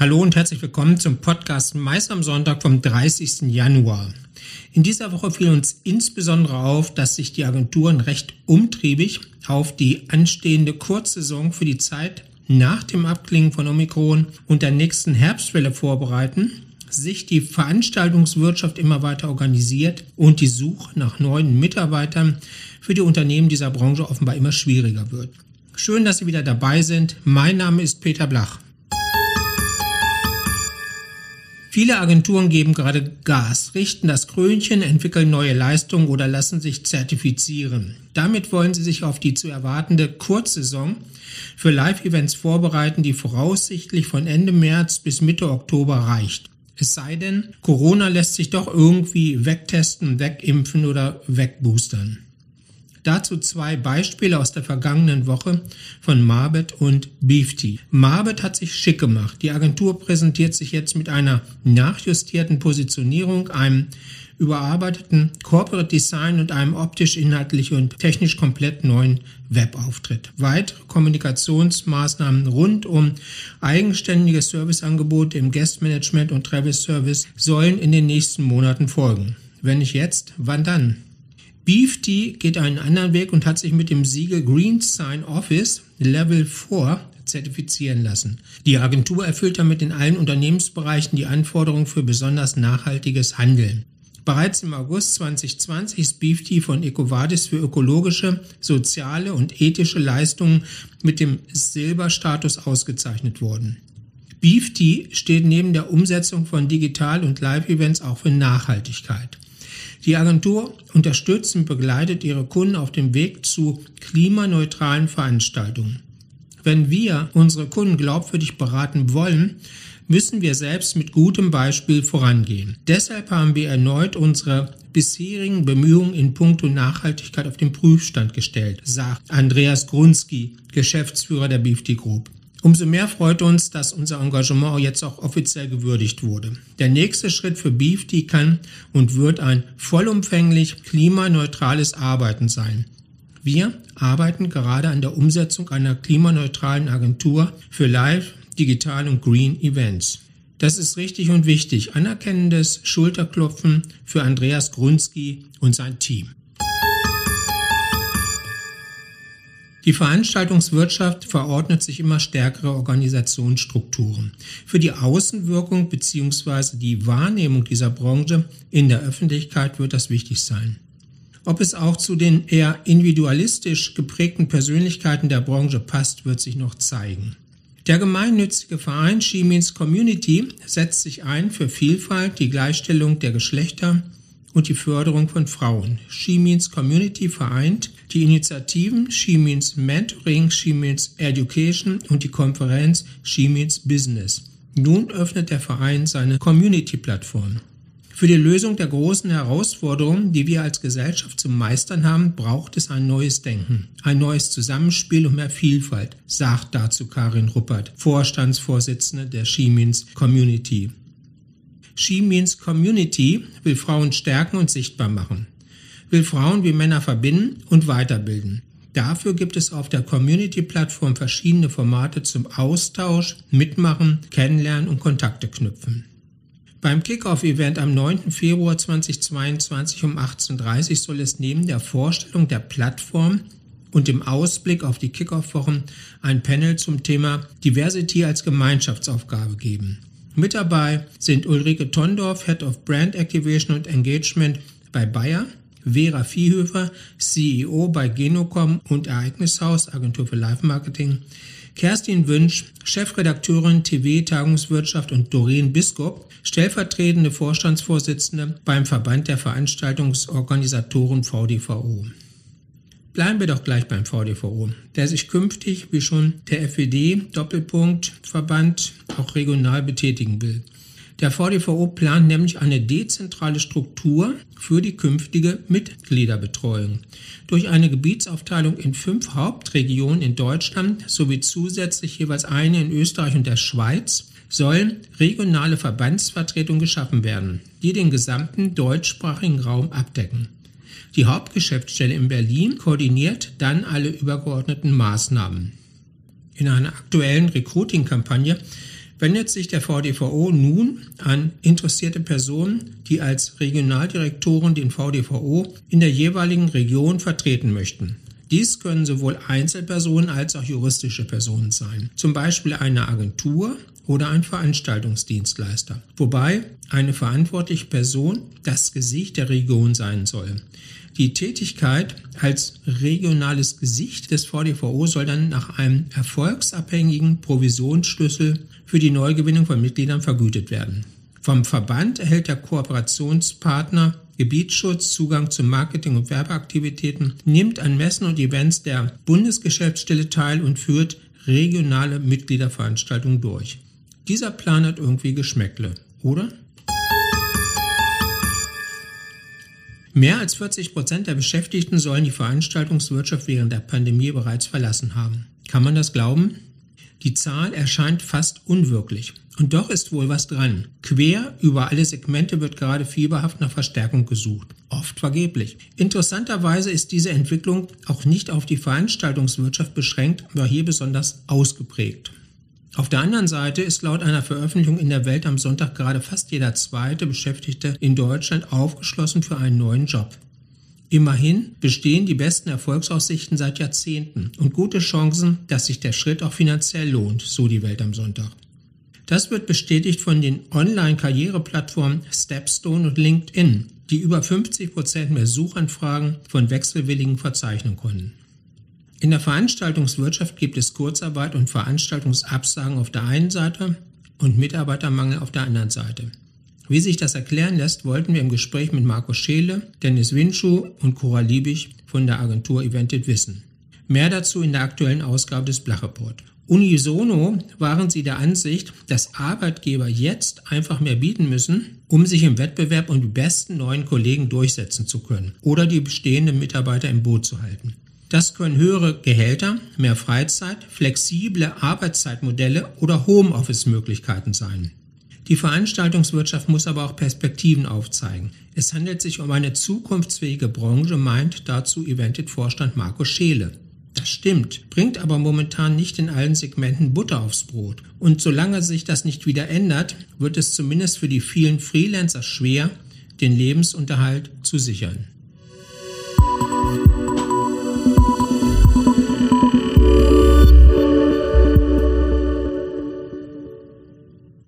Hallo und herzlich willkommen zum Podcast Mais am Sonntag vom 30. Januar. In dieser Woche fiel uns insbesondere auf, dass sich die Agenturen recht umtriebig auf die anstehende Kurzsaison für die Zeit nach dem Abklingen von Omikron und der nächsten Herbstwelle vorbereiten, sich die Veranstaltungswirtschaft immer weiter organisiert und die Suche nach neuen Mitarbeitern für die Unternehmen dieser Branche offenbar immer schwieriger wird. Schön, dass Sie wieder dabei sind. Mein Name ist Peter Blach. Viele Agenturen geben gerade Gas, richten das Krönchen, entwickeln neue Leistungen oder lassen sich zertifizieren. Damit wollen sie sich auf die zu erwartende Kurzsaison für Live-Events vorbereiten, die voraussichtlich von Ende März bis Mitte Oktober reicht. Es sei denn, Corona lässt sich doch irgendwie wegtesten, wegimpfen oder wegboostern. Dazu zwei Beispiele aus der vergangenen Woche von Marbet und Beefty. Marbet hat sich schick gemacht. Die Agentur präsentiert sich jetzt mit einer nachjustierten Positionierung, einem überarbeiteten Corporate Design und einem optisch, inhaltlich und technisch komplett neuen Webauftritt. Weitere Kommunikationsmaßnahmen rund um eigenständige Serviceangebote im Guest Management und Travel Service sollen in den nächsten Monaten folgen. Wenn nicht jetzt, wann dann? Beefty geht einen anderen Weg und hat sich mit dem Siegel Green Sign Office Level 4 zertifizieren lassen. Die Agentur erfüllt damit in allen Unternehmensbereichen die Anforderungen für besonders nachhaltiges Handeln. Bereits im August 2020 ist Beefty von EcoVadis für ökologische, soziale und ethische Leistungen mit dem Silberstatus ausgezeichnet worden. Beefty steht neben der Umsetzung von Digital- und Live-Events auch für Nachhaltigkeit. Die Agentur unterstützt und begleitet ihre Kunden auf dem Weg zu klimaneutralen Veranstaltungen. Wenn wir unsere Kunden glaubwürdig beraten wollen, müssen wir selbst mit gutem Beispiel vorangehen. Deshalb haben wir erneut unsere bisherigen Bemühungen in puncto Nachhaltigkeit auf den Prüfstand gestellt, sagt Andreas Grunski, Geschäftsführer der BFT Group. Umso mehr freut uns, dass unser Engagement jetzt auch offiziell gewürdigt wurde. Der nächste Schritt für BeefD kann und wird ein vollumfänglich klimaneutrales Arbeiten sein. Wir arbeiten gerade an der Umsetzung einer klimaneutralen Agentur für Live, Digital und Green Events. Das ist richtig und wichtig. Anerkennendes Schulterklopfen für Andreas Grunski und sein Team. Die Veranstaltungswirtschaft verordnet sich immer stärkere Organisationsstrukturen. Für die Außenwirkung bzw. die Wahrnehmung dieser Branche in der Öffentlichkeit wird das wichtig sein. Ob es auch zu den eher individualistisch geprägten Persönlichkeiten der Branche passt, wird sich noch zeigen. Der gemeinnützige Verein She Community setzt sich ein für Vielfalt, die Gleichstellung der Geschlechter und die Förderung von Frauen. She Means Community vereint die Initiativen She Means Mentoring, She Means Education und die Konferenz She Means Business. Nun öffnet der Verein seine Community-Plattform. Für die Lösung der großen Herausforderungen, die wir als Gesellschaft zu meistern haben, braucht es ein neues Denken, ein neues Zusammenspiel und mehr Vielfalt, sagt dazu Karin Ruppert, Vorstandsvorsitzende der She Community. She Means Community will Frauen stärken und sichtbar machen, will Frauen wie Männer verbinden und weiterbilden. Dafür gibt es auf der Community-Plattform verschiedene Formate zum Austausch, Mitmachen, Kennenlernen und Kontakte knüpfen. Beim Kickoff-Event am 9. Februar 2022 um 18.30 Uhr soll es neben der Vorstellung der Plattform und dem Ausblick auf die Kickoff-Wochen ein Panel zum Thema Diversity als Gemeinschaftsaufgabe geben. Mit dabei sind Ulrike Tondorf, Head of Brand Activation und Engagement bei Bayer, Vera Viehhöfer, CEO bei Genocom und Ereignishaus, Agentur für Live Marketing, Kerstin Wünsch, Chefredakteurin TV Tagungswirtschaft und Doreen Biskop, stellvertretende Vorstandsvorsitzende beim Verband der Veranstaltungsorganisatoren VDVO. Bleiben wir doch gleich beim VDVO, der sich künftig, wie schon der FED, Doppelpunkt, Verband, auch regional betätigen will. Der VDVO plant nämlich eine dezentrale Struktur für die künftige Mitgliederbetreuung. Durch eine Gebietsaufteilung in fünf Hauptregionen in Deutschland sowie zusätzlich jeweils eine in Österreich und der Schweiz sollen regionale Verbandsvertretungen geschaffen werden, die den gesamten deutschsprachigen Raum abdecken. Die Hauptgeschäftsstelle in Berlin koordiniert dann alle übergeordneten Maßnahmen. In einer aktuellen Recruiting-Kampagne wendet sich der VDVO nun an interessierte Personen, die als Regionaldirektoren den VDVO in der jeweiligen Region vertreten möchten. Dies können sowohl Einzelpersonen als auch juristische Personen sein, zum Beispiel eine Agentur oder ein Veranstaltungsdienstleister, wobei eine verantwortliche Person das Gesicht der Region sein soll. Die Tätigkeit als regionales Gesicht des VDVO soll dann nach einem erfolgsabhängigen Provisionsschlüssel für die Neugewinnung von Mitgliedern vergütet werden. Vom Verband erhält der Kooperationspartner Gebietsschutz, Zugang zu Marketing- und Werbeaktivitäten, nimmt an Messen und Events der Bundesgeschäftsstelle teil und führt regionale Mitgliederveranstaltungen durch. Dieser Plan hat irgendwie Geschmäckle, oder? Mehr als 40 Prozent der Beschäftigten sollen die Veranstaltungswirtschaft während der Pandemie bereits verlassen haben. Kann man das glauben? Die Zahl erscheint fast unwirklich. Und doch ist wohl was dran. Quer über alle Segmente wird gerade fieberhaft nach Verstärkung gesucht. Oft vergeblich. Interessanterweise ist diese Entwicklung auch nicht auf die Veranstaltungswirtschaft beschränkt, aber hier besonders ausgeprägt. Auf der anderen Seite ist laut einer Veröffentlichung in der Welt am Sonntag gerade fast jeder zweite Beschäftigte in Deutschland aufgeschlossen für einen neuen Job. Immerhin bestehen die besten Erfolgsaussichten seit Jahrzehnten und gute Chancen, dass sich der Schritt auch finanziell lohnt, so die Welt am Sonntag. Das wird bestätigt von den Online-Karriereplattformen Stepstone und LinkedIn, die über 50 Prozent mehr Suchanfragen von Wechselwilligen verzeichnen konnten. In der Veranstaltungswirtschaft gibt es Kurzarbeit und Veranstaltungsabsagen auf der einen Seite und Mitarbeitermangel auf der anderen Seite. Wie sich das erklären lässt, wollten wir im Gespräch mit Marco Scheele, Dennis Winschuh und Cora Liebig von der Agentur Evented wissen. Mehr dazu in der aktuellen Ausgabe des Blachreport. Unisono waren sie der Ansicht, dass Arbeitgeber jetzt einfach mehr bieten müssen, um sich im Wettbewerb um die besten neuen Kollegen durchsetzen zu können oder die bestehenden Mitarbeiter im Boot zu halten. Das können höhere Gehälter, mehr Freizeit, flexible Arbeitszeitmodelle oder Homeoffice-Möglichkeiten sein. Die Veranstaltungswirtschaft muss aber auch Perspektiven aufzeigen. Es handelt sich um eine zukunftsfähige Branche, meint dazu Evented-Vorstand Marco Scheele. Das stimmt, bringt aber momentan nicht in allen Segmenten Butter aufs Brot. Und solange sich das nicht wieder ändert, wird es zumindest für die vielen Freelancer schwer, den Lebensunterhalt zu sichern.